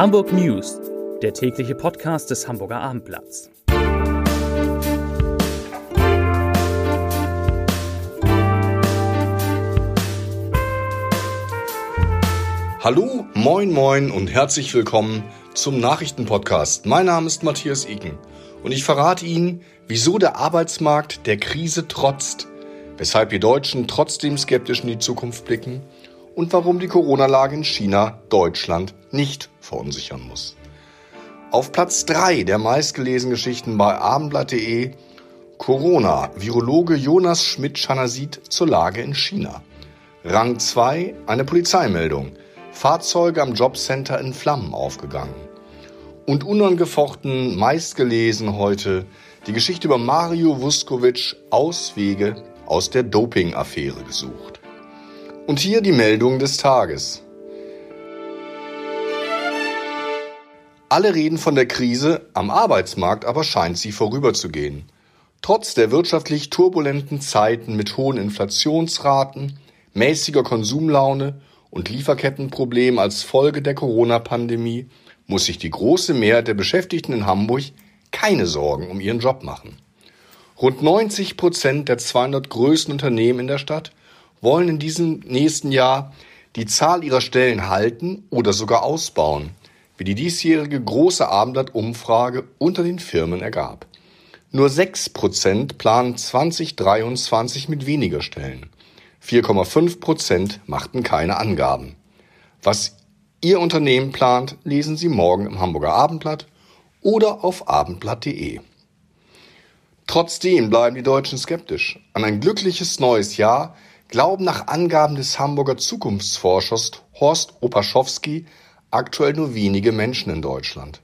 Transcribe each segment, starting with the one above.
Hamburg News, der tägliche Podcast des Hamburger Abendblatts. Hallo, moin, moin und herzlich willkommen zum Nachrichtenpodcast. Mein Name ist Matthias Iken und ich verrate Ihnen, wieso der Arbeitsmarkt der Krise trotzt, weshalb wir Deutschen trotzdem skeptisch in die Zukunft blicken und warum die Corona-Lage in China Deutschland nicht verunsichern muss. Auf Platz 3 der meistgelesenen Geschichten bei abendblatt.de Corona, Virologe Jonas Schmidt-Schanasit zur Lage in China. Rang 2, eine Polizeimeldung. Fahrzeuge am Jobcenter in Flammen aufgegangen. Und unangefochten meistgelesen heute die Geschichte über Mario Vuskovic Auswege aus der Doping-Affäre gesucht. Und hier die Meldung des Tages. Alle reden von der Krise, am Arbeitsmarkt aber scheint sie vorüberzugehen. Trotz der wirtschaftlich turbulenten Zeiten mit hohen Inflationsraten, mäßiger Konsumlaune und Lieferkettenproblemen als Folge der Corona-Pandemie muss sich die große Mehrheit der Beschäftigten in Hamburg keine Sorgen um ihren Job machen. Rund 90 Prozent der 200 größten Unternehmen in der Stadt wollen in diesem nächsten Jahr die Zahl ihrer Stellen halten oder sogar ausbauen wie die diesjährige große Abendblatt-Umfrage unter den Firmen ergab. Nur 6 Prozent planen 2023 mit weniger Stellen. 4,5 Prozent machten keine Angaben. Was Ihr Unternehmen plant, lesen Sie morgen im Hamburger Abendblatt oder auf abendblatt.de. Trotzdem bleiben die Deutschen skeptisch. An ein glückliches neues Jahr glauben nach Angaben des Hamburger Zukunftsforschers Horst Opaschowski aktuell nur wenige Menschen in Deutschland.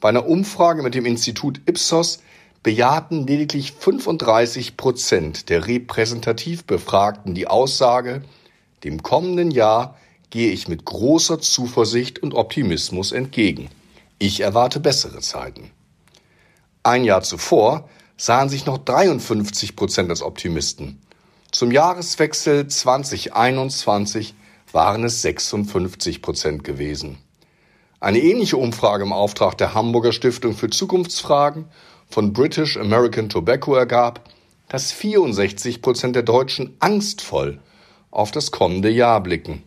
Bei einer Umfrage mit dem Institut Ipsos bejahten lediglich 35 Prozent der repräsentativ Befragten die Aussage, dem kommenden Jahr gehe ich mit großer Zuversicht und Optimismus entgegen. Ich erwarte bessere Zeiten. Ein Jahr zuvor sahen sich noch 53 Prozent als Optimisten. Zum Jahreswechsel 2021 waren es 56 Prozent gewesen. Eine ähnliche Umfrage im Auftrag der Hamburger Stiftung für Zukunftsfragen von British American Tobacco ergab, dass 64 Prozent der Deutschen angstvoll auf das kommende Jahr blicken.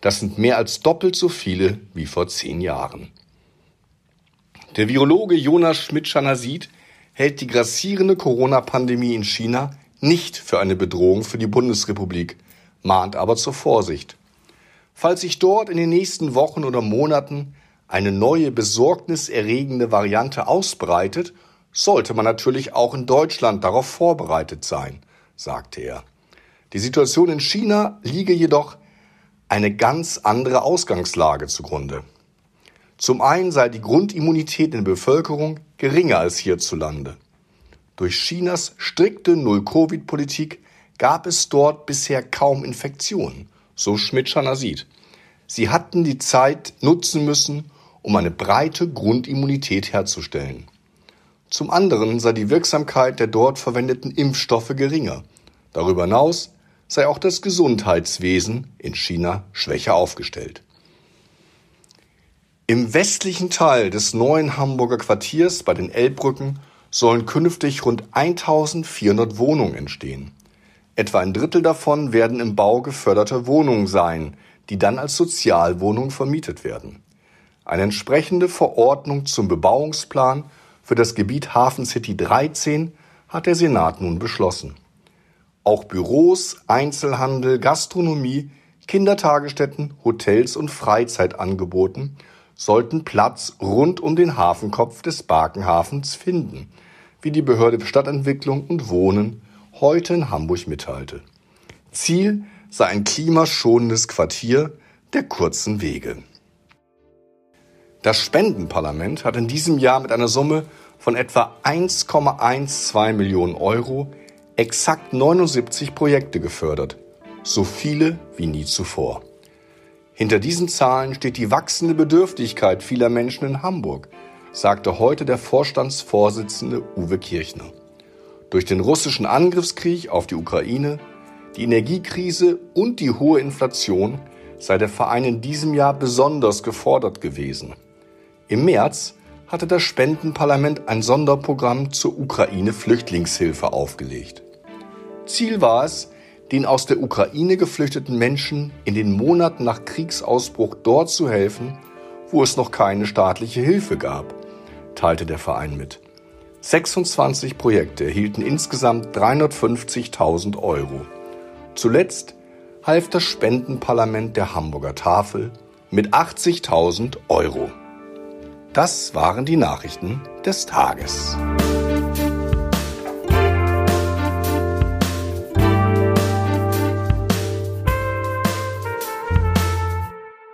Das sind mehr als doppelt so viele wie vor zehn Jahren. Der Virologe Jonas Schmidt-Schanasit hält die grassierende Corona-Pandemie in China nicht für eine Bedrohung für die Bundesrepublik, mahnt aber zur Vorsicht. Falls sich dort in den nächsten Wochen oder Monaten eine neue besorgniserregende Variante ausbreitet, sollte man natürlich auch in Deutschland darauf vorbereitet sein, sagte er. Die Situation in China liege jedoch eine ganz andere Ausgangslage zugrunde. Zum einen sei die Grundimmunität in der Bevölkerung geringer als hierzulande. Durch Chinas strikte Null-Covid-Politik gab es dort bisher kaum Infektionen so Schmidt-Schanner sieht. Sie hatten die Zeit nutzen müssen, um eine breite Grundimmunität herzustellen. Zum anderen sei die Wirksamkeit der dort verwendeten Impfstoffe geringer. Darüber hinaus sei auch das Gesundheitswesen in China schwächer aufgestellt. Im westlichen Teil des neuen Hamburger Quartiers bei den Elbbrücken sollen künftig rund 1400 Wohnungen entstehen. Etwa ein Drittel davon werden im Bau geförderte Wohnungen sein, die dann als Sozialwohnungen vermietet werden. Eine entsprechende Verordnung zum Bebauungsplan für das Gebiet Hafen City 13 hat der Senat nun beschlossen. Auch Büros, Einzelhandel, Gastronomie, Kindertagesstätten, Hotels und Freizeitangeboten sollten Platz rund um den Hafenkopf des Barkenhafens finden, wie die Behörde Stadtentwicklung und Wohnen heute in Hamburg mitteilte. Ziel sei ein klimaschonendes Quartier der kurzen Wege. Das Spendenparlament hat in diesem Jahr mit einer Summe von etwa 1,12 Millionen Euro exakt 79 Projekte gefördert, so viele wie nie zuvor. Hinter diesen Zahlen steht die wachsende Bedürftigkeit vieler Menschen in Hamburg, sagte heute der Vorstandsvorsitzende Uwe Kirchner. Durch den russischen Angriffskrieg auf die Ukraine, die Energiekrise und die hohe Inflation sei der Verein in diesem Jahr besonders gefordert gewesen. Im März hatte das Spendenparlament ein Sonderprogramm zur Ukraine-Flüchtlingshilfe aufgelegt. Ziel war es, den aus der Ukraine geflüchteten Menschen in den Monaten nach Kriegsausbruch dort zu helfen, wo es noch keine staatliche Hilfe gab, teilte der Verein mit. 26 Projekte erhielten insgesamt 350.000 Euro. Zuletzt half das Spendenparlament der Hamburger Tafel mit 80.000 Euro. Das waren die Nachrichten des Tages.